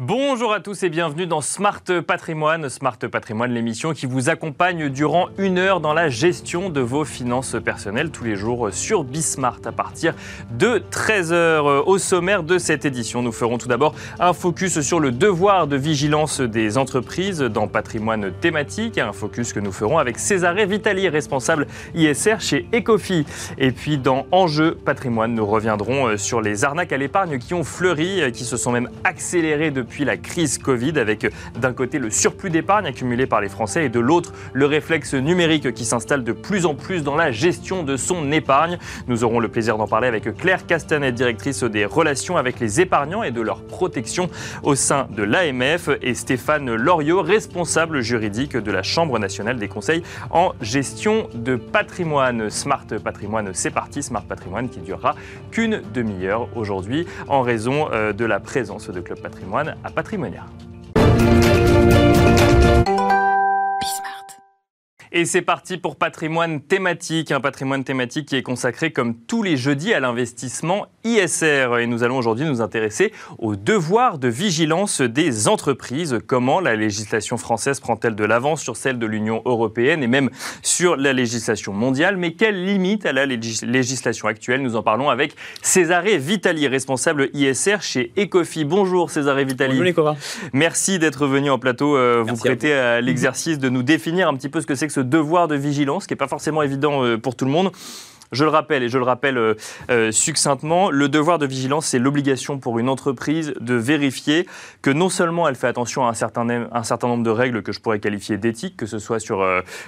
Bonjour à tous et bienvenue dans Smart Patrimoine. Smart Patrimoine, l'émission qui vous accompagne durant une heure dans la gestion de vos finances personnelles tous les jours sur Bismart à partir de 13h. Au sommaire de cette édition, nous ferons tout d'abord un focus sur le devoir de vigilance des entreprises dans patrimoine thématique, un focus que nous ferons avec Césaré Vitali, responsable ISR chez Ecofi. Et puis dans Enjeu Patrimoine, nous reviendrons sur les arnaques à l'épargne qui ont fleuri, qui se sont même accélérées depuis depuis la crise Covid, avec d'un côté le surplus d'épargne accumulé par les Français et de l'autre le réflexe numérique qui s'installe de plus en plus dans la gestion de son épargne. Nous aurons le plaisir d'en parler avec Claire Castanet, directrice des relations avec les épargnants et de leur protection au sein de l'AMF, et Stéphane Loriot, responsable juridique de la Chambre nationale des conseils en gestion de patrimoine. Smart Patrimoine, c'est parti. Smart Patrimoine qui durera qu'une demi-heure aujourd'hui en raison euh, de la présence de Club Patrimoine à Patrimonia. Et c'est parti pour patrimoine thématique, un patrimoine thématique qui est consacré comme tous les jeudis à l'investissement ISR. Et nous allons aujourd'hui nous intéresser au devoir de vigilance des entreprises. Comment la législation française prend-elle de l'avance sur celle de l'Union européenne et même sur la législation mondiale? Mais quelles limites à la législation actuelle? Nous en parlons avec Césaré Vitali, responsable ISR chez Ecofi. Bonjour Césaré Vitali. Bonjour Nicolas. Merci d'être venu en plateau euh, vous prêter à, à l'exercice de nous définir un petit peu ce que c'est que ce devoir de vigilance, qui n'est pas forcément évident euh, pour tout le monde. Je le rappelle, et je le rappelle euh, euh, succinctement, le devoir de vigilance, c'est l'obligation pour une entreprise de vérifier que non seulement elle fait attention à un certain, nombre de règles que je pourrais qualifier d'éthiques, que ce soit sur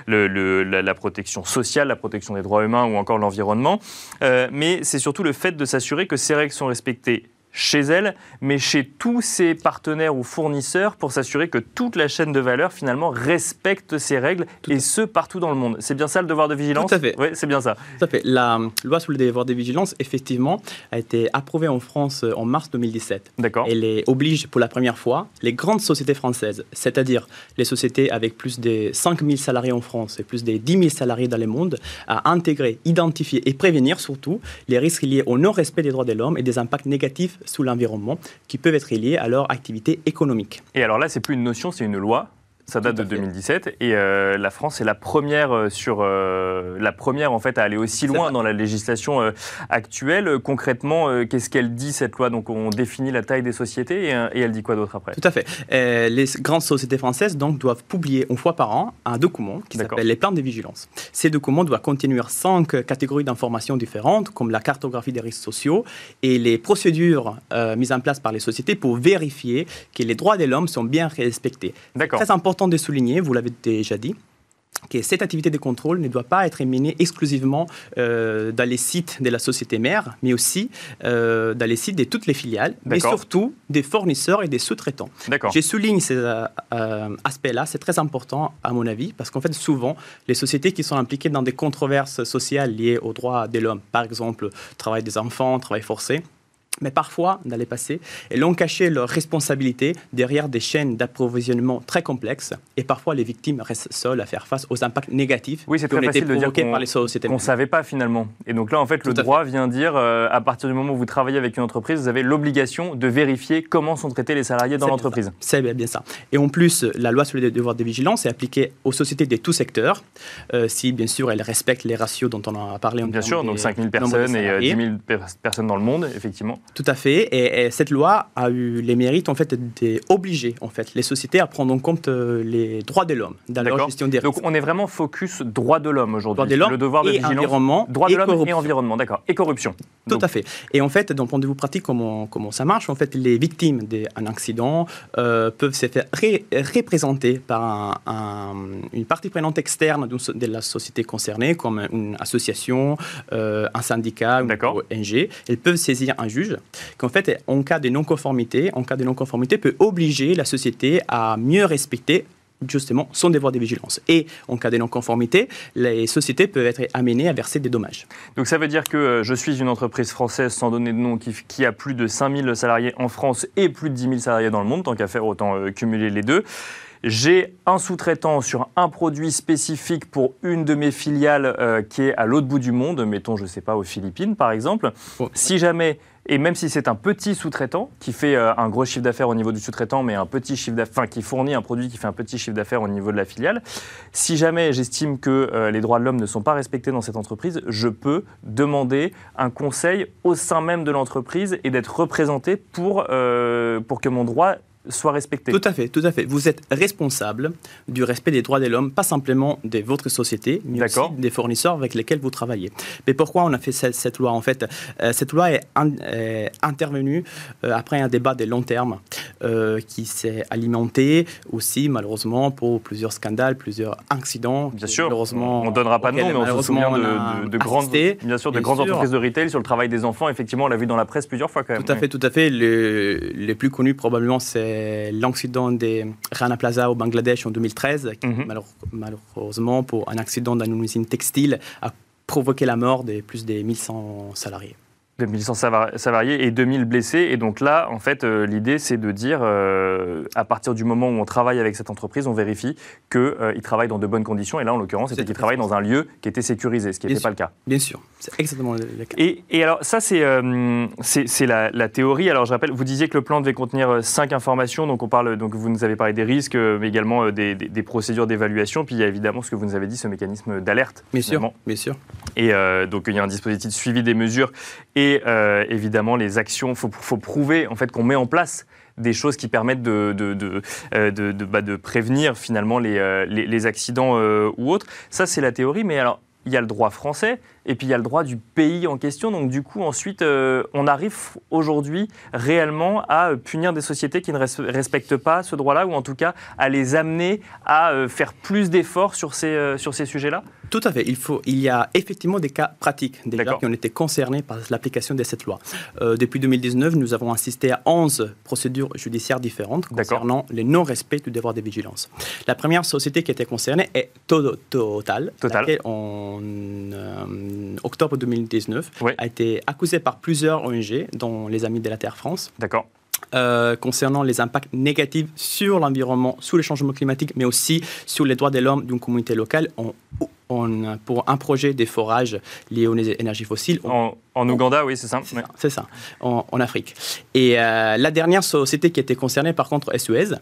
la, protection sociale, la protection des droits humains ou encore l'environnement, mais c'est surtout le fait de s'assurer que ces règles sont respectées chez elle, mais chez tous ses partenaires ou fournisseurs pour s'assurer que toute la chaîne de valeur finalement respecte ces règles et ce partout dans le monde. C'est bien ça le devoir de vigilance? Tout à fait. Oui, c'est bien ça. Tout à fait. La loi sur le devoir de vigilance, effectivement, a été approuvée en France en mars 2017. D'accord. Elle oblige pour la première fois les grandes sociétés françaises, c'est-à-dire les sociétés avec plus de 5 000 salariés en France et plus de 10 000 salariés dans le monde, à intégrer, identifier et prévenir surtout les risques liés au non-respect des droits de l'homme et des impacts négatifs sous l'environnement qui peuvent être liés à leur activité économique. Et alors là, c'est plus une notion, c'est une loi. Ça date de 2017 et euh, la France est la première euh, sur euh, la première en fait à aller aussi loin dans la législation actuelle. Concrètement, qu'est-ce qu'elle dit cette loi? Donc on définit la taille des sociétés et, elle dit quoi d'autre après? Tout à fait. les grandes sociétés françaises donc doivent publier une fois par an un document qui s'appelle les plans de vigilance. Ces documents doivent contenir cinq catégories d'informations différentes comme la cartographie des risques sociaux et les procédures mises en place par les sociétés pour vérifier que les droits de l'homme sont bien respectés. D'accord. Très important important de souligner, vous l'avez déjà dit, que cette activité de contrôle ne doit pas être menée exclusivement euh, dans les sites de la société mère, mais aussi euh, dans les sites de toutes les filiales, mais surtout des fournisseurs et des sous-traitants. Je souligne ces euh, aspects-là, c'est très important à mon avis, parce qu'en fait, souvent, les sociétés qui sont impliquées dans des controverses sociales liées aux droits de l'homme, par exemple, travail des enfants, travail forcé, mais parfois, dans les passés, elles ont caché leurs responsabilités derrière des chaînes d'approvisionnement très complexes et parfois les victimes restent seules à faire face aux impacts négatifs oui, c'est très facile de dire par les sociétés. ne savait pas finalement. Et donc là, en fait, le droit vient dire, euh, à partir du moment où vous travaillez avec une entreprise, vous avez l'obligation de vérifier comment sont traités les salariés dans l'entreprise. C'est bien ça. Et en plus, la loi sur les devoirs de vigilance est appliquée aux sociétés de tout secteur, euh, si bien sûr elles respectent les ratios dont on a parlé. En bien sûr, donc 5 000 personnes et 10 000 personnes dans le monde, effectivement. Tout à fait. Et, cette loi a eu les mérites en fait d'obliger en fait les sociétés à prendre en compte euh, les droits de l'homme dans leur gestion des risques. Donc on est vraiment focus droits de l'homme aujourd'hui. Droits de l'homme, le devoir de et vigilance, environnement, droits de l'homme et environnement, d'accord, et corruption. Tout à fait. Et en fait, d'un point de vue pratique, comment, comment ça marche? En fait, les victimes d'un accident euh, peuvent se faire représenter par une partie prenante externe de la société concernée, comme une association, euh, un syndicat, une ONG. Elles peuvent saisir un juge qu'en fait, en cas de non-conformité, en cas de non-conformité, peut obliger la société à mieux respecter justement son devoir de vigilance. Et en cas de non-conformité, les sociétés peuvent être amenées à verser des dommages. Donc ça veut dire que euh, je suis une entreprise française sans donner de nom qui, a plus de 5000 salariés en France et plus de 10 000 salariés dans le monde, tant qu'à faire autant euh, cumuler les deux. J'ai un sous-traitant sur un produit spécifique pour une de mes filiales euh, qui est à l'autre bout du monde, mettons, je ne sais pas, aux Philippines par exemple. Si jamais Et même si c'est un petit sous-traitant qui fait euh, un gros chiffre d'affaires au niveau du sous-traitant, mais un petit chiffre d'affaires, qui fournit un produit qui fait un petit chiffre d'affaires au niveau de la filiale, si jamais j'estime que euh, les droits de l'homme ne sont pas respectés dans cette entreprise, je peux demander un conseil au sein même de l'entreprise et d'être représenté pour, euh, pour que mon droit soit respecté. Tout à fait, tout à fait. Vous êtes responsable du respect des droits de l'homme, pas simplement de votre société, mais aussi des fournisseurs avec lesquels vous travaillez. Mais pourquoi on a fait cette, loi En fait, euh, cette loi est, intervenue euh, après un débat de long terme euh, qui s'est alimenté aussi, malheureusement, pour plusieurs scandales, plusieurs accidents. Bien sûr, malheureusement, on ne donnera pas de nom, mais on se souvient de, de, grandes, bien sûr, de grandes entreprises de retail sur le travail des enfants. Effectivement, on l'a vu dans la presse plusieurs fois quand même. Tout à fait, tout à fait. les plus connus, probablement, c'est l'accident des Rana Plaza au Bangladesh en 2013, qui, mhm. malheureusement, pour un accident dans une usine textile, a provoqué la mort de plus de 1100 salariés. 2100 salariés et 2000 blessés. Et donc là, en fait, euh, l'idée, c'est de dire, euh, à partir du moment où on travaille avec cette entreprise, on vérifie qu'ils euh, travaillent dans de bonnes conditions. Et là, en l'occurrence, c'était qu'ils travaillent dans un lieu qui était sécurisé, ce qui n'était pas le cas. Bien sûr, c'est exactement le cas. Et, et alors, ça, c'est c'est la, la, théorie. Alors, je rappelle, vous disiez que le plan devait contenir cinq informations. Donc, on parle, donc vous nous avez parlé des risques, mais également des, des, procédures d'évaluation. Puis, il y a évidemment ce que vous nous avez dit, ce mécanisme d'alerte. Bien sûr, bien sûr. Et donc, il y a un dispositif de suivi des mesures et et euh, évidemment les actions. Il faut, prouver en fait qu'on met en place des choses qui permettent de, euh, bah, prévenir finalement les, euh, les accidents ou autres. Ça, c'est la théorie. Mais alors, il y a le droit français et puis il y a le droit du pays en question. Donc du coup, ensuite, on arrive aujourd'hui réellement à punir des sociétés qui ne respectent pas ce droit-là, ou en tout cas à les amener à faire plus d'efforts sur ces, sur ces sujets-là tout à fait. Il, faut, il y a effectivement des cas pratiques déjà qui ont été concernés par l'application de cette loi. Euh, depuis 2019, nous avons assisté à 11 procédures judiciaires différentes concernant les non-respects du devoir de vigilance. La première société qui était concernée est Total, Total. En euh, octobre 2019 a été accusée par plusieurs ONG, dont les Amis de la Terre France. D'accord. Euh, concernant les impacts négatifs sur l'environnement, sur les changements climatiques, mais aussi sur les droits de l'homme d'une communauté locale en pour un projet des forages liés aux énergies fossiles. En, Ouganda, oui, c'est ça. C'est ça, en, Afrique. Et euh, la dernière société qui était concernée, par contre, est Suez,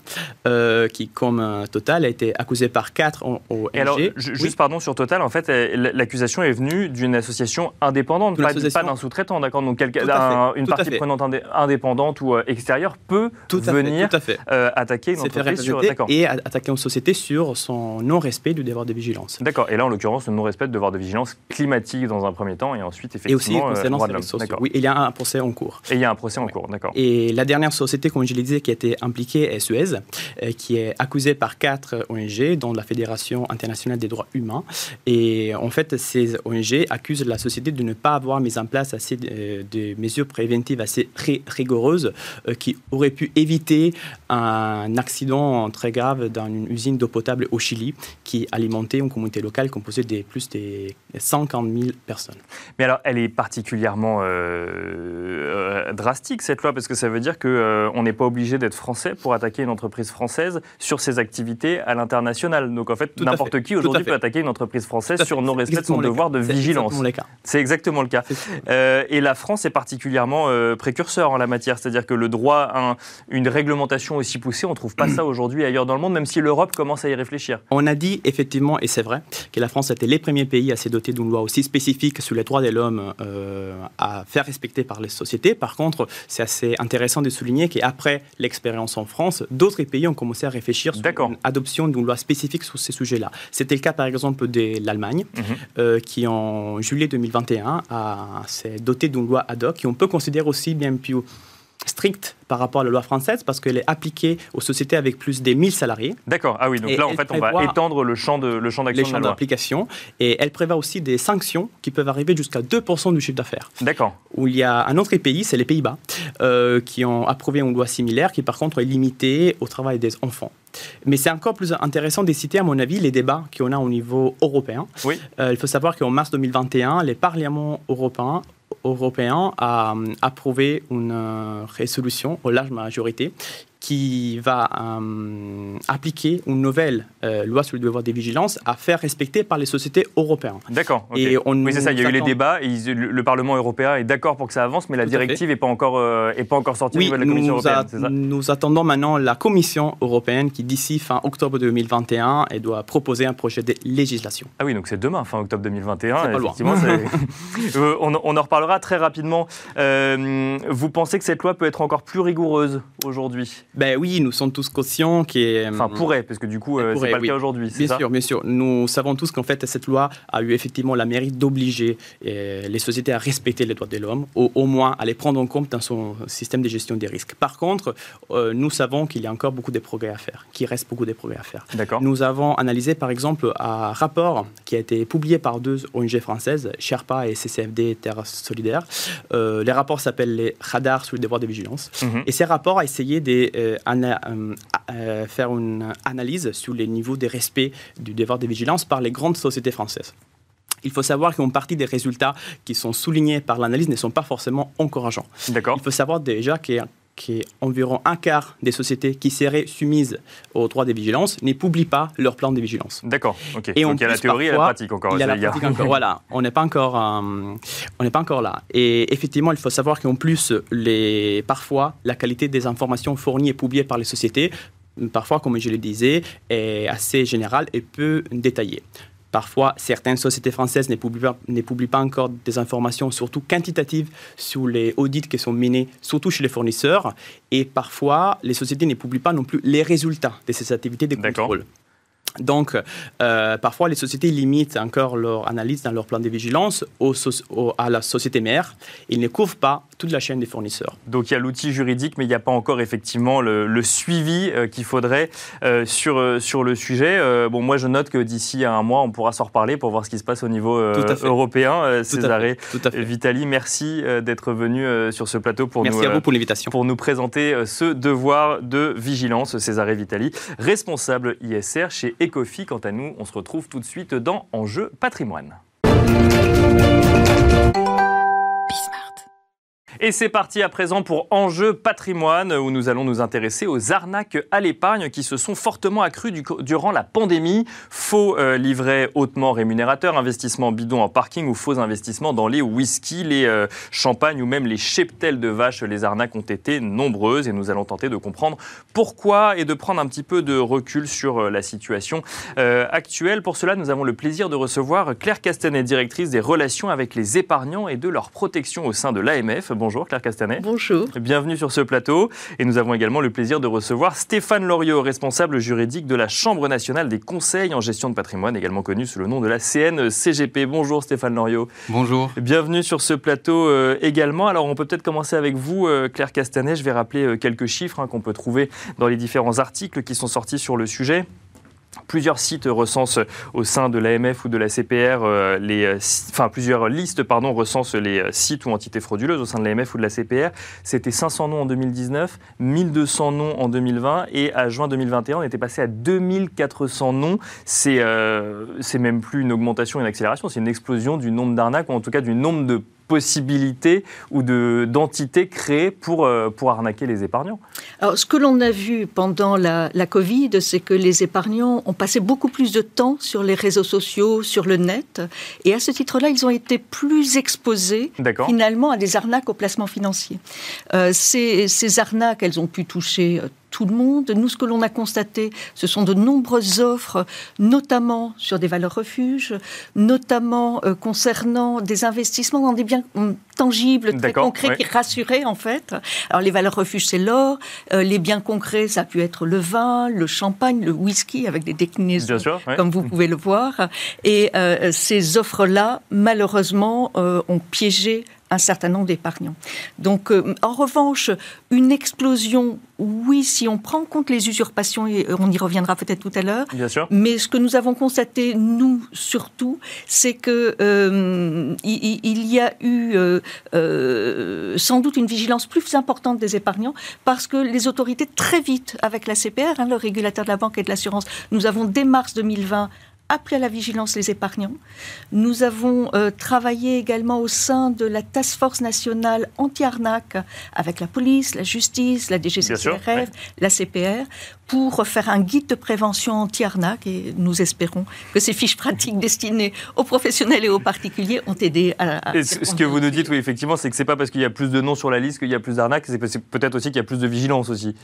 euh, qui, comme euh, Total, a été accusée par quatre ONG. Et alors, juste pardon, sur Total, en fait, l'accusation est venue d'une association indépendante, pas, d'un sous-traitant, d'accord? Donc, une partie prenante indépendante ou extérieure peut venir attaquer une entreprise sur... Et attaquer une société sur son non-respect du devoir de vigilance. D'accord. Et là, en l'occurrence, le non-respect de devoir de vigilance climatique dans un premier temps et ensuite, effectivement, et aussi concernant euh, Oui, il y a un procès en cours. Et il y a un procès en cours, d'accord. Et la dernière société, comme je l'ai dit, qui a été impliquée est Suez, euh, qui est accusée par quatre ONG, dont la Fédération internationale des droits humains. Et en fait, ces ONG accusent la société de ne pas avoir mis en place assez de, mesures préventives assez rigoureuses euh, qui auraient pu éviter un accident très grave dans une usine d'eau potable au Chili qui alimentait une communauté locale composée de plus de 150 000 personnes. Mais alors, elle est particulièrement euh, euh, drastique, cette loi, parce que ça veut dire qu'on euh, n'est pas obligé d'être français pour attaquer une entreprise française sur ses activités à l'international. Donc, en fait, n'importe qui aujourd'hui peut attaquer une entreprise française sur non-respect de son devoir de vigilance. C'est exactement le cas. et la France est particulièrement précurseur en la matière, c'est-à-dire que le droit à une réglementation aussi poussée, on ne trouve pas ça aujourd'hui ailleurs dans le monde, même si l'Europe commence à y réfléchir. On a dit effectivement, et c'est vrai, que la France était les premiers pays à se doter d'une loi aussi spécifique sur les droits de l'homme euh, à faire respecter par les sociétés. Par contre, c'est assez intéressant de souligner qu'après l'expérience en France, d'autres pays ont commencé à réfléchir sur l'adoption d'une loi spécifique sur ces sujets-là. C'était le cas par exemple de l'Allemagne, mhm. euh, qui en juillet 2021 s'est doté d'une loi ad hoc, qui on peut considérer aussi bien plus stricte par rapport à la loi française parce qu'elle est appliquée aux sociétés avec plus de 1000 salariés. D'accord. Ah oui, donc là, en fait, on va étendre le champ de le champ d'action de la d'application. Et elle prévoit aussi des sanctions qui peuvent arriver jusqu'à 2% du chiffre d'affaires. D'accord. Où il y a un autre pays, c'est les Pays-Bas, euh, qui ont approuvé une loi similaire qui, par contre, est limitée au travail des enfants. Mais c'est encore plus intéressant de citer, à mon avis, les débats qu'on a au niveau européen. Oui. Euh, il faut savoir qu'en mars 2021, les parlements européens européen a approuvé une euh, résolution aux large majorité qui va appliquer une nouvelle loi sur le devoir de vigilance à faire respecter par les sociétés européennes. D'accord. Et oui, c'est ça. Il y a eu les débats. le Parlement européen est d'accord pour que ça avance, mais la directive n'est pas encore est pas encore sortie oui, de la Commission européenne. nous attendons maintenant la Commission européenne qui d'ici fin octobre 2021 elle doit proposer un projet de législation. Ah oui, donc c'est demain, fin octobre 2021. Pas effectivement, euh, on, on, en reparlera très rapidement. Euh, vous pensez que cette loi peut être encore plus rigoureuse aujourd'hui? Ben oui, nous sommes tous conscients qu'elle... Enfin, pourrait, parce que du coup, euh, c'est pas le cas aujourd'hui. Bien sûr, bien sûr. Nous savons tous qu'en fait, cette loi a eu effectivement la mérite d'obliger les sociétés à respecter les droits de l'homme, ou au moins à les prendre en compte dans son système de gestion des risques. Par contre, nous savons qu'il y a encore beaucoup de progrès à faire, qu'il reste beaucoup de progrès à faire. D'accord. Nous avons analysé, par exemple, un rapport qui a été publié par deux ONG françaises, Sherpa et CCFD Terre Solidaire. Euh, les rapports s'appellent les radars sur le devoir de vigilance. Mhm. Et ces rapports ont essayé de euh, euh, faire une analyse sur les niveaux de respect du devoir de vigilance par les grandes sociétés françaises. Il faut savoir qu'une partie des résultats qui sont soulignés par l'analyse ne sont pas forcément encourageants. D'accord. Il faut savoir déjà qu'il y a qu'environ un quart des sociétés qui seraient soumises au droit de vigilance ne publient pas leur plan de vigilance. D'accord. Et Donc il y a la théorie et la pratique encore. Il y a la pratique encore. voilà, on n'est pas encore, euh, on n'est pas encore là. Et effectivement, il faut savoir qu'en plus, les, parfois, la qualité des informations fournies et publiées par les sociétés parfois, comme je le disais, est assez générale et peu détaillée. Parfois, certaines sociétés françaises ne publient, pas, encore des informations, surtout quantitatives, sur les audits qui sont menés, surtout chez les fournisseurs. Et parfois, les sociétés ne publient pas non plus les résultats de ces activités de contrôle. Donc, euh, parfois, les sociétés limitent encore leur analyse dans leur plan de vigilance à la société mère. Ils ne couvrent pas toute la chaîne des fournisseurs. Donc, il y a l'outil juridique, mais il n'y a pas encore effectivement le, suivi euh, qu'il faudrait euh, sur, sur le sujet. bon, moi, je note que d'ici un mois, on pourra s'en reparler pour voir ce qui se passe au niveau européen. Césaré Vitali, merci d'être venu sur ce plateau pour merci nous, à vous pour l'invitation. Pour nous présenter ce devoir de vigilance. Césaré Vitali, responsable ISR chez Ecofi. Quant à nous, on se retrouve tout de suite dans Enjeu patrimoine. Et c'est parti à présent pour Enjeu patrimoine, où nous allons nous intéresser aux arnaques à l'épargne qui se sont fortement accrues durant la pandémie. Faux euh, livrets hautement rémunérateurs, investissements bidons en parking ou faux investissements dans les whisky, les euh, champagnes ou même les cheptels de vaches. Les arnaques ont été nombreuses et nous allons tenter de comprendre pourquoi et de prendre un petit peu de recul sur euh, la situation actuelle. Pour cela, nous avons le plaisir de recevoir Claire Castanet, directrice des relations avec les épargnants et de leur protection au sein de l'AMF. Bonjour Claire Castanet. Bonjour. Bienvenue sur ce plateau. Et nous avons également le plaisir de recevoir Stéphane Loriot, responsable juridique de la Chambre nationale des conseils en gestion de patrimoine, également connu sous le nom de la CNCGP. Bonjour Stéphane Loriot. Bonjour. Bienvenue sur ce plateau euh, également. Alors on peut peut-être commencer avec vous, euh, Claire Castanet. Je vais rappeler euh, quelques chiffres hein, qu'on peut trouver dans les différents articles qui sont sortis sur le sujet. Plusieurs sites recensent au sein de l'AMF ou de la CPR, euh, les, euh, enfin plusieurs listes pardon, recensent les euh, sites ou entités frauduleuses au sein de l'AMF ou de la CPR. C'était 500 noms en 2019, 1200 noms en 2020 et à juin 2021, on était passé à 2400 noms. C'est c'est même plus une augmentation, une accélération, c'est une explosion du nombre d'arnaques ou en tout cas du nombre de possibilités ou d'entités créées pour, euh, pour arnaquer les épargnants Alors, ce que l'on a vu pendant la, la Covid, c'est que les épargnants ont passé beaucoup plus de temps sur les réseaux sociaux, sur le net, et à ce titre-là, ils ont été plus exposés finalement à des arnaques au placement financier. Euh, ces, ces, arnaques, elles ont pu toucher euh, tout le monde. Nous, ce que l'on a constaté, ce sont de nombreuses offres, notamment sur des valeurs refuges, notamment euh, concernant des investissements dans des biens hum, tangibles, très concrets, qui rassuraient en fait. Alors les valeurs refuges, c'est l'or. Euh, les biens concrets, ça a pu être le vin, le champagne, le whisky, avec des déclinaisons, comme vous pouvez le voir. Et euh, ces offres-là, malheureusement, ont piégé un certain nombre d'épargnants. Donc, euh, en revanche, une explosion, oui, si on prend en compte les usurpations, et on y reviendra peut-être tout à l'heure. Bien sûr. Mais ce que nous avons constaté, nous surtout, c'est que euh, il, y a eu euh, sans doute une vigilance plus importante des épargnants parce que les autorités très vite, avec la CPR, hein, le régulateur de la banque et de l'assurance, nous avons dès mars 2020 appelé à la vigilance les épargnants. Nous avons euh, travaillé également au sein de la Task Force nationale anti-arnaque avec la police, la justice, la DGCCRF, la CPR pour faire un guide de prévention anti-arnaque et nous espérons que ces fiches pratiques destinées aux professionnels et aux particuliers ont aidé à... ce que vous nous dites, oui, effectivement, c'est que c'est pas parce qu'il y a plus de noms sur la liste qu'il y a plus d'arnaques, c'est peut-être aussi qu'il y a plus de vigilance aussi.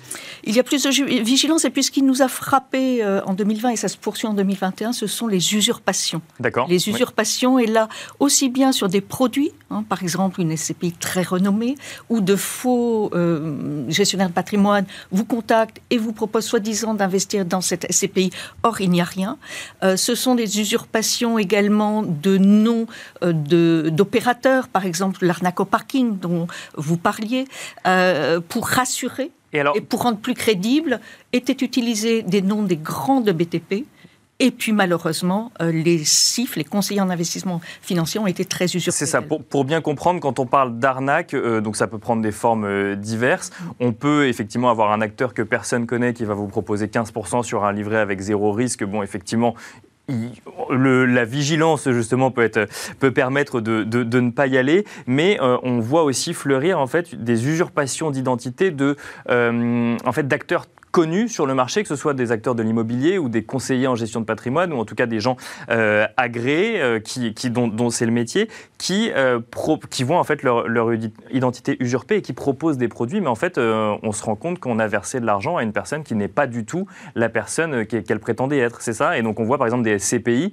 Il y a plus de vigilance et puis ce qui nous a frappé euh, en 2020 et ça se poursuit en 2021, ce sont les usurpations. D'accord. Les usurpations, et là, aussi bien sur des produits, hein, par exemple une SCPI très renommée, ou de faux euh, gestionnaires de patrimoine vous contactent et vous proposent soi-disant d'investir dans cette SCPI. Or, il n'y a rien. Euh, ce sont des usurpations également de noms euh, d'opérateurs, par exemple l'arnaque au parking dont vous parliez, pour rassurer et, et, pour rendre plus crédible, étaient utilisés des noms des grandes BTP et puis malheureusement, euh, les CIF, les conseillers en investissement financier, ont été très usurpés. C'est ça. Pour, bien comprendre, quand on parle d'arnaque, euh, donc ça peut prendre des formes euh, diverses. Mm. On peut effectivement avoir un acteur que personne connaît qui va vous proposer 15% sur un livret avec zéro risque. Bon, effectivement, la vigilance justement peut, être, peut permettre de, ne pas y aller, mais on voit aussi fleurir en fait des usurpations d'identité de en fait d'acteurs connus sur le marché, que ce soit des acteurs de l'immobilier ou des conseillers en gestion de patrimoine, ou en tout cas des gens euh, agréés, euh, qui, dont, c'est le métier, qui, euh, qui voient en fait leur, identité usurpée et qui proposent des produits, mais en fait, on se rend compte qu'on a versé de l'argent à une personne qui n'est pas du tout la personne qu'elle prétendait être, c'est ça? Et donc on voit par exemple des CPI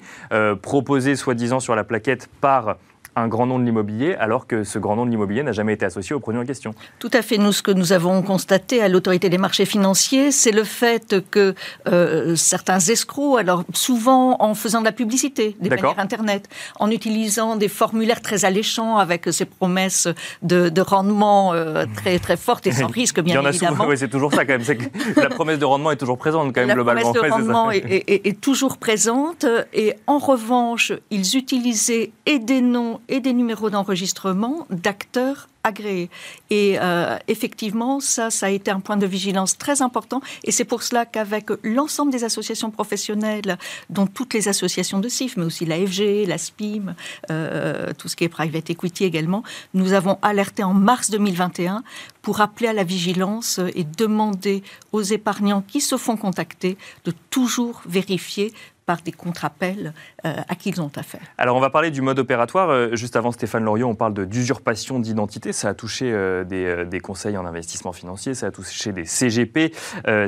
proposés soi-disant sur la plaquette par un grand nom de l'immobilier, alors que ce grand nom de l'immobilier n'a jamais été associé au produit en question. Tout à fait. Nous, ce que nous avons constaté à l'autorité des marchés financiers, c'est le fait que euh, certains escrocs, alors souvent en faisant de la publicité, des manières Internet, en utilisant des formulaires très alléchants avec ces promesses de, rendement euh, très, très fortes et sans risque, bien évidemment. Il y en a souvent, oui, c'est toujours ça quand même. Que la promesse de rendement est toujours présente quand même, globalement. La promesse de rendement est, est toujours présente. Et en revanche, ils utilisaient et des noms et des numéros d'enregistrement d'acteurs agréés. Et euh, effectivement, ça, ça a été un point de vigilance très important. Et c'est pour cela qu'avec l'ensemble des associations professionnelles, dont toutes les associations de CIF, mais aussi l'AFG, la SPIM, euh, tout ce qui est private equity également, nous avons alerté en mars 2021 pour appeler à la vigilance et demander aux épargnants qui se font contacter de toujours vérifier par des contre-appels euh, à qui ils ont affaire. Alors on va parler du mode opératoire. Euh, juste avant Stéphane Loriot, on parle d'usurpation d'identité. Ça a touché euh, des, conseils en investissement financier, ça a touché des CGP,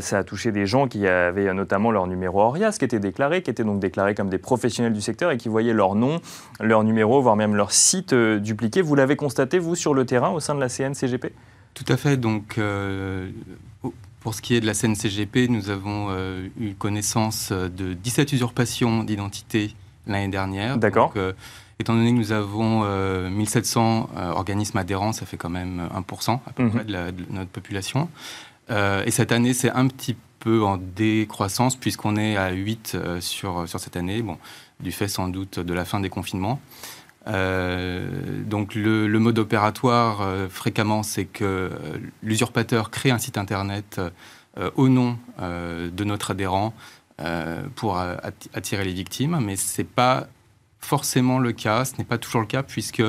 ça a touché des gens qui avaient notamment leur numéro ORIAS qui était déclaré, qui étaient donc déclarés comme des professionnels du secteur et qui voyaient leur nom, leur numéro, voire même leur site dupliqué. Vous l'avez constaté, vous, sur le terrain au sein de la CNCGP Tout à fait. Donc pour ce qui est de la CNCGP, nous avons euh, eu connaissance euh, de 17 usurpations d'identité l'année dernière. D'accord. Euh, étant donné que nous avons 1700 organismes adhérents, ça fait quand même 1% à peu mhm. près de, notre population. et cette année, c'est un petit peu en décroissance puisqu'on est à 8 sur, sur cette année, bon, du fait sans doute de la fin des confinements. Euh, donc le, mode opératoire, euh, fréquemment, c'est que euh, l'usurpateur crée un site Internet au nom de notre adhérent pour attirer les victimes, mais ce n'est pas forcément le cas, ce n'est pas toujours le cas, puisque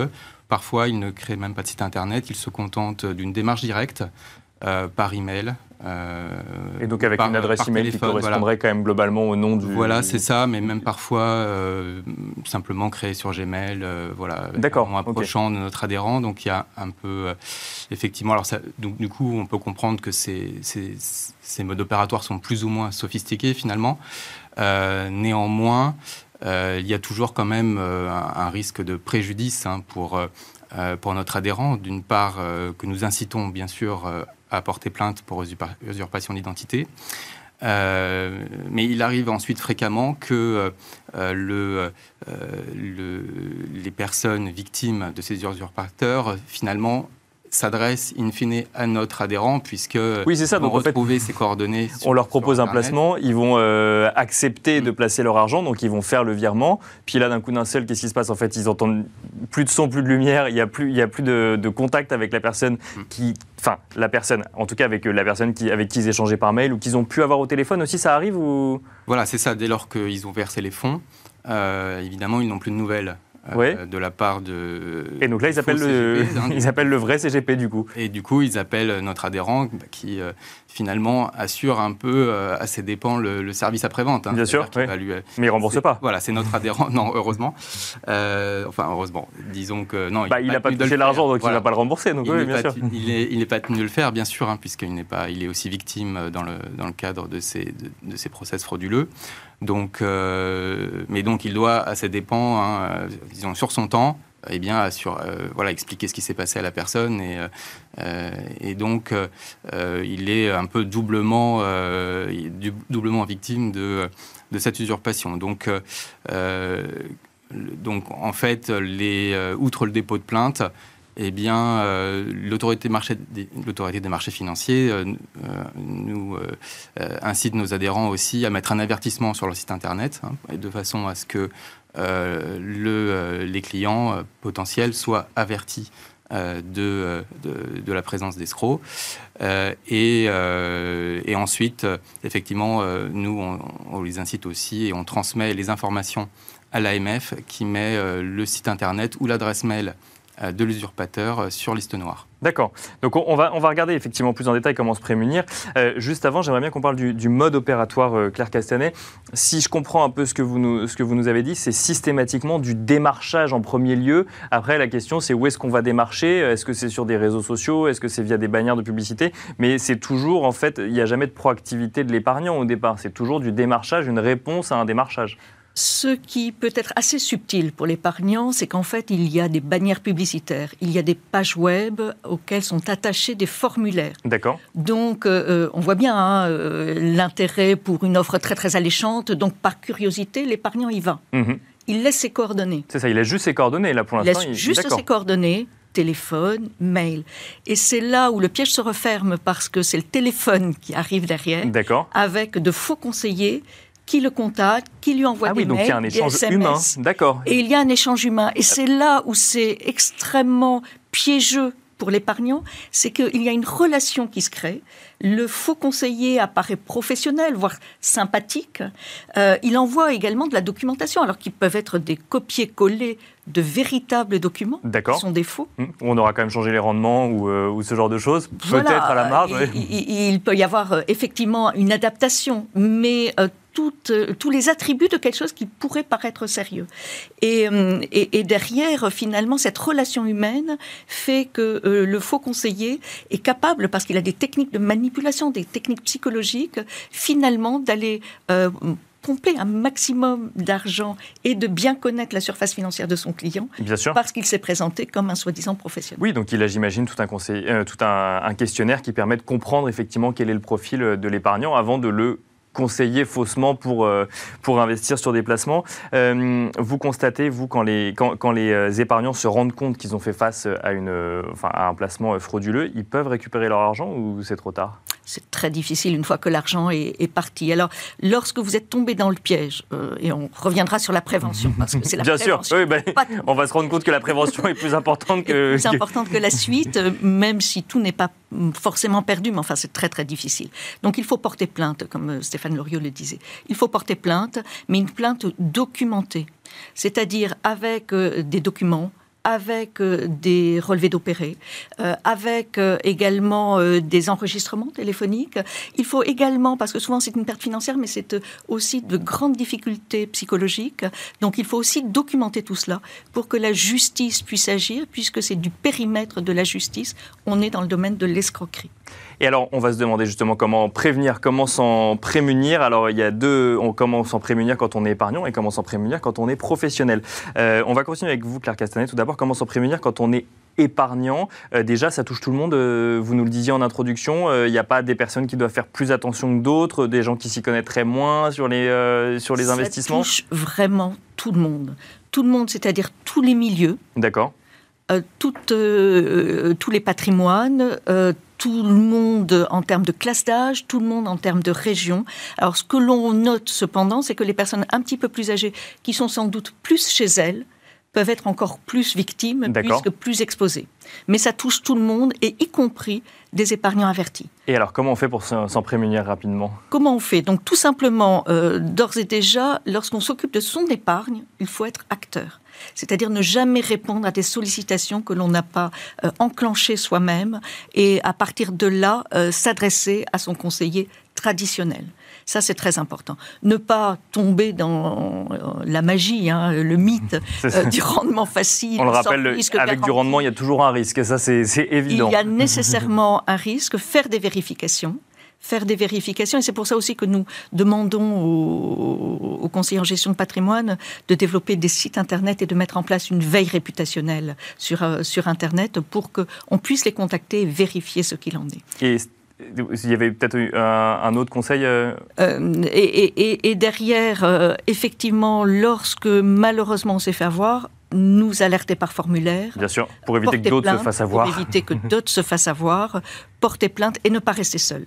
parfois il ne crée même pas de site Internet, il se contente d'une démarche directe par email et donc avec une adresse email qui correspondrait quand même globalement au nom du. Voilà, c'est ça, mais même parfois euh, simplement créé sur Gmail, euh, voilà, D'accord, en approchant de notre adhérent. Donc il y a un peu, effectivement, alors ça, donc du coup, on peut comprendre que ces, ces, ces modes opératoires sont plus ou moins sophistiqués finalement. néanmoins, il y a toujours quand même un, risque de préjudice hein, pour pour notre adhérent. D'une part, que nous incitons bien sûr à porter plainte pour usurpation d'identité. Euh, mais il arrive ensuite fréquemment que euh, euh, le, les personnes victimes de ces usurpateurs, finalement, s'adresse in fine à notre adhérent puisque oui, c'est ça. donc, retrouver ses coordonnées. on leur propose un placement, ils vont euh, accepter de mm. placer leur argent, donc ils vont faire le virement. Puis là, d'un coup d'un seul, qu'est-ce qui se passe? En fait, ils entendent plus de son, plus de lumière, il n'y a plus, il y a plus de, contact avec la personne mm. qui, enfin la personne, en tout cas avec la personne qui, avec qui ils échangeaient par mail ou qu'ils ont pu avoir au téléphone aussi, ça arrive ou? Voilà, c'est ça. Dès lors qu'ils ont versé les fonds, euh, évidemment, ils n'ont plus de nouvelles euh, de la part de. Et donc là, ils appellent, le, ils appellent le vrai CGP du coup. Et du coup, ils appellent notre adhérent qui euh, finalement assure un peu euh, à ses dépens le, service après-vente. Hein. Bien sûr, mais il ne rembourse pas. Voilà, c'est notre adhérent. non, heureusement. enfin, heureusement. Disons que non. Il n'a bah, pas, touché l'argent, donc il ne va pas le rembourser. Donc, il oui, bien sûr. il n'est pas tenu de le faire, bien sûr, hein, puisqu'il n'est pas, il est aussi victime dans le, dans le cadre de ces, de, de ces process frauduleux. Donc, euh, mais donc, il doit, à ses dépens, hein, disons, sur son temps, eh bien, sur, euh, voilà, expliquer ce qui s'est passé à la personne. Et, euh, et donc, il est un peu doublement, doublement victime de, de cette usurpation. Donc, donc, en fait, les, outre le dépôt de plainte, eh bien, euh, l'autorité, des marchés financiers euh, euh, nous incite nos adhérents aussi à mettre un avertissement sur leur site internet, hein, de façon à ce que les clients potentiels soient avertis de, la présence d'escrocs. Et, ensuite, effectivement, nous, on, les incite aussi et on transmet les informations à l'AMF qui met le site internet ou l'adresse mail euh, de l'usurpateur euh, sur liste noire. D'accord. Donc on va, on va regarder effectivement plus en détail comment se prémunir. Euh, juste avant, j'aimerais bien qu'on parle du, mode opératoire Claire Castanet. Si je comprends un peu ce que vous ce que vous nous avez dit, c'est systématiquement du démarchage en premier lieu. Après, la question c'est où est-ce qu'on va démarcher? Est-ce que c'est sur des réseaux sociaux? Est-ce que c'est via des bannières de publicité? Mais c'est toujours, en fait, il n'y a jamais de proactivité de l'épargnant au départ. C'est toujours du démarchage, une réponse à un démarchage. Ce qui peut être assez subtil pour l'épargnant, c'est qu'en fait, il y a des bannières publicitaires, il y a des pages web auxquelles sont attachés des formulaires. D'accord. Donc, euh, euh, on voit bien hein, euh, l'intérêt pour une offre très très alléchante. Donc, par curiosité, l'épargnant y va. Mhm. Il laisse ses coordonnées. C'est ça, il laisse juste ses coordonnées là pour l'instant. Il laisse juste ses coordonnées, téléphone, mail. Et c'est là où le piège se referme parce que c'est le téléphone qui arrive derrière, avec de faux conseillers qui le contacte, qui lui envoie ah des oui, donc il y a un échange humain, d'accord. Et il y a un échange humain. Et c'est là où c'est extrêmement piégeux pour l'épargnant, c'est qu'il y a une relation qui se crée. Le faux conseiller apparaît professionnel, voire sympathique. Euh, il envoie également de la documentation, alors qu'ils peuvent être des copier-coller de véritables documents qui sont des faux. Mmh. On aura quand même changé les rendements ou, euh, ce genre de choses, peut-être à la marge. Il, peut y avoir euh, effectivement une adaptation, mais euh, tous les attributs de quelque chose qui pourrait paraître sérieux. Euh, et, derrière, finalement, cette relation humaine fait que euh, le faux conseiller est capable, parce qu'il a des techniques de manipulation, des techniques psychologiques, finalement d'aller pomper un maximum d'argent et de bien connaître la surface financière de son client, bien sûr. parce qu'il s'est présenté comme un soi-disant professionnel. Oui, donc il a, j'imagine, tout, un, conseil, tout un, questionnaire qui permet de comprendre effectivement quel est le profil de l'épargnant avant de le conseiller faussement pour, euh, pour investir sur des placements. Euh, vous constatez, vous, quand les, quand, quand les euh, épargnants se rendent compte qu'ils ont fait face à, une, enfin, à un placement frauduleux, ils peuvent récupérer leur argent ou c'est trop tard? C'est très difficile une fois que l'argent est, parti. Alors, lorsque vous êtes tombé dans le piège, et on reviendra sur la prévention, parce que c'est la Bien prévention. sûr, ben, on va se rendre compte que la prévention est plus importante que... Plus importante que la suite, même si tout n'est pas forcément perdu, mais enfin, c'est très, très difficile. Donc, il faut porter plainte, comme Stéphane Stéphane le disait. Il faut porter plainte, mais une plainte documentée, c'est-à-dire avec euh, des documents, avec euh, des relevés d'opérés, euh, avec également des enregistrements téléphoniques. Il faut également, parce que souvent c'est une perte financière, mais c'est aussi de grandes difficultés psychologiques. Donc il faut aussi documenter tout cela pour que la justice puisse agir, puisque c'est du périmètre de la justice. On est dans le domaine de l'escroquerie. Et alors, on va se demander justement comment prévenir, comment s'en prémunir. Alors, il y a deux, on, comment s'en prémunir quand on est épargnant et comment s'en prémunir quand on est professionnel. Euh, on va continuer avec vous, Claire Castanet. Tout d'abord, comment s'en prémunir quand on est épargnant. Euh, déjà, ça touche tout le monde. Euh, vous nous le disiez en introduction, il n'y a pas des personnes qui doivent faire plus attention que d'autres, des gens qui s'y connaîtraient moins sur les, sur les investissements Ça touche vraiment tout le monde. Tout le monde, c'est-à-dire tous les milieux. D'accord. tous les patrimoines, tout le monde en termes de classe d'âge, tout le monde en termes de région. Alors ce que l'on note cependant, c'est que les personnes un petit peu plus âgées, qui sont sans doute plus chez elles, peuvent être encore plus victimes, puisque plus exposées. Mais ça touche tout le monde, et y compris des épargnants avertis. Et alors, comment on fait pour s'en prémunir rapidement? Comment on fait? Donc, tout simplement, euh, d'ores et déjà, lorsqu'on s'occupe de son épargne, il faut être acteur. C'est-à-dire ne jamais répondre à des sollicitations que l'on n'a pas euh, enclenchées soi-même et à partir de là, euh, s'adresser à son conseiller traditionnel. Ça, c'est très important. Ne pas tomber dans euh, la magie, hein, le mythe du rendement facile. On le rappelle, avec du rendement, il y a toujours un risque. Ça, c'est évident. Il y a nécessairement un risque. Faire des vérifications faire des vérifications. Et c'est pour ça aussi que nous demandons aux, conseillers en gestion de patrimoine de développer des sites Internet et de mettre en place une veille réputationnelle sur, euh, sur Internet pour qu'on puisse les contacter et vérifier ce qu'il en est. Et il y avait peut-être un, autre conseil euh euh, et, et, derrière, effectivement, lorsque malheureusement on s'est fait avoir, nous alerter par formulaire. Bien sûr, pour éviter que d'autres se fassent avoir. Pour éviter que d'autres se fassent avoir, porter plainte et ne pas rester seul.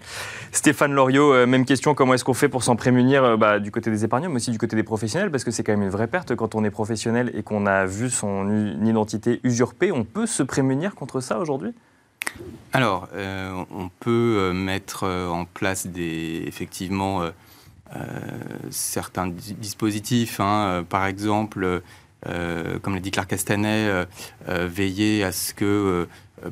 Stéphane Loriot, euh, même question, comment est-ce qu'on fait pour s'en prémunir euh, bah, du côté des épargnants, mais aussi du côté des professionnels? Parce que c'est quand même une vraie perte quand on est professionnel et qu'on a vu son identité usurpée. On peut se prémunir contre ça aujourd'hui? Alors, euh, on peut mettre en place des, effectivement certains dispositifs. Hein, par exemple, euh, comme l'a dit Claire Castanet, euh, euh, veiller à ce que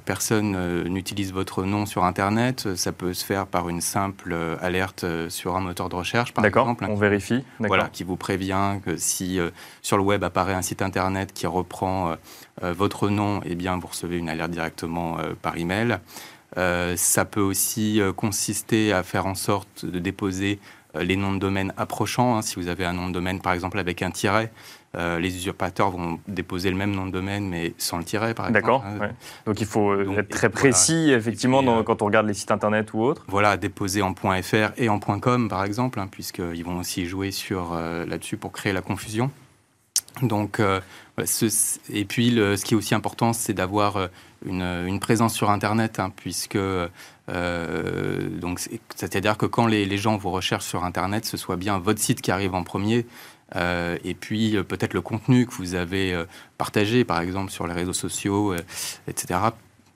personne n'utilise votre nom sur Internet. Ça peut se faire par une simple alerte sur un moteur de recherche, par exemple. on vérifie. Voilà, qui vous prévient que si sur le web apparaît un site Internet qui reprend votre nom, eh bien, vous recevez une alerte directement par email. ça peut aussi consister à faire en sorte de déposer les noms de domaine approchants. Hein. si vous avez un nom de domaine, par exemple, avec un tiret, euh, les usurpateurs vont déposer le même nom de domaine, mais sans le tirer, par exemple. D'accord. Hein. Donc il faut euh, être très précis, effectivement, euh, quand on regarde les sites internet ou autres. Voilà, déposer en .fr et en .com, par exemple, hein, puisqu'ils vont aussi jouer sur là-dessus pour créer la confusion. Donc, et puis, ce qui est aussi important, c'est d'avoir une, présence sur Internet, hein, puisque donc c'est-à-dire que quand les, les, gens vous recherchent sur Internet, ce soit bien votre site qui arrive en premier euh, et puis euh, peut-être le contenu que vous avez euh, partagé, par exemple sur les réseaux sociaux, etc.,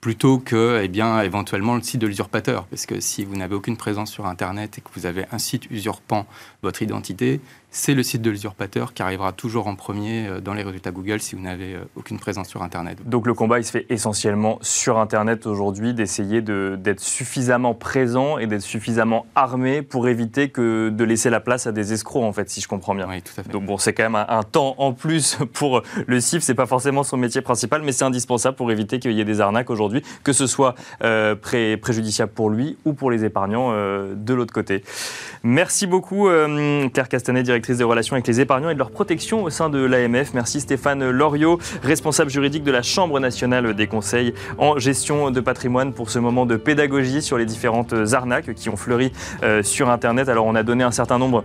plutôt que eh bien, éventuellement le site de l'usurpateur. Parce que si vous n'avez aucune présence sur Internet et que vous avez un site usurpant votre identité, c'est le site de l'usurpateur qui arrivera toujours en premier euh, dans les résultats Google si vous n'avez euh, aucune présence sur Internet. Donc le combat, il se fait essentiellement sur Internet aujourd'hui, d'essayer d'être suffisamment présent et d'être suffisamment armé pour éviter que de laisser la place à des escrocs, en fait, si je comprends bien. Oui, tout à fait. Donc bon, c'est quand même un, temps en plus pour le CIF, c'est pas forcément son métier principal, mais c'est indispensable pour éviter qu'il y ait des arnaques aujourd'hui, que ce soit euh, préjudiciable pour lui ou pour les épargnants de l'autre côté. Merci beaucoup, Claire Castanet, directrice des relations avec les épargnants et de leur protection au sein de l'AMF. Merci Stéphane Loriot, responsable juridique de la Chambre nationale des conseils en gestion de patrimoine pour ce moment de pédagogie sur les différentes arnaques qui ont fleuri euh, sur Internet. Alors on a donné un certain nombre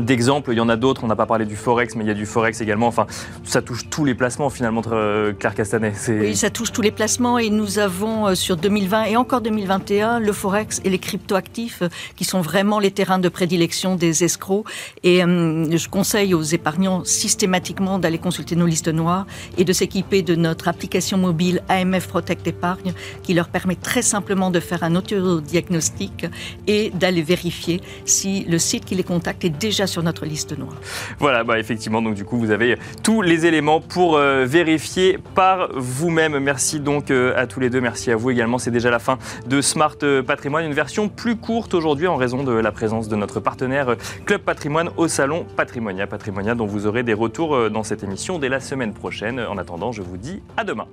d'exemples. Il y en a d'autres. On n'a pas parlé du Forex, mais il y a du Forex également. Enfin, ça touche tous les placements finalement, euh, Claire Castanet. Oui, ça touche tous les placements et nous avons euh, sur 2020 et encore 2021 le Forex et les cryptoactifs euh, qui sont vraiment les terrains de prédilection des escrocs. Et je conseille aux épargnants systématiquement d'aller consulter nos listes noires et de s'équiper de notre application mobile AMF Protect Épargne qui leur permet très simplement de faire un autodiagnostic et d'aller vérifier si le site qui les contacte est déjà sur notre liste noire. Voilà, bah effectivement, donc du coup, vous avez tous les éléments pour euh, vérifier par vous-même. Merci donc euh, à tous les deux, merci à vous également. C'est déjà la fin de Smart Patrimoine, une version plus courte aujourd'hui en raison de la présence de notre partenaire euh, Club Patrimoine au salon Patrimonia. Patrimonia dont vous aurez des retours dans cette émission dès la semaine prochaine. En attendant, je vous dis à demain.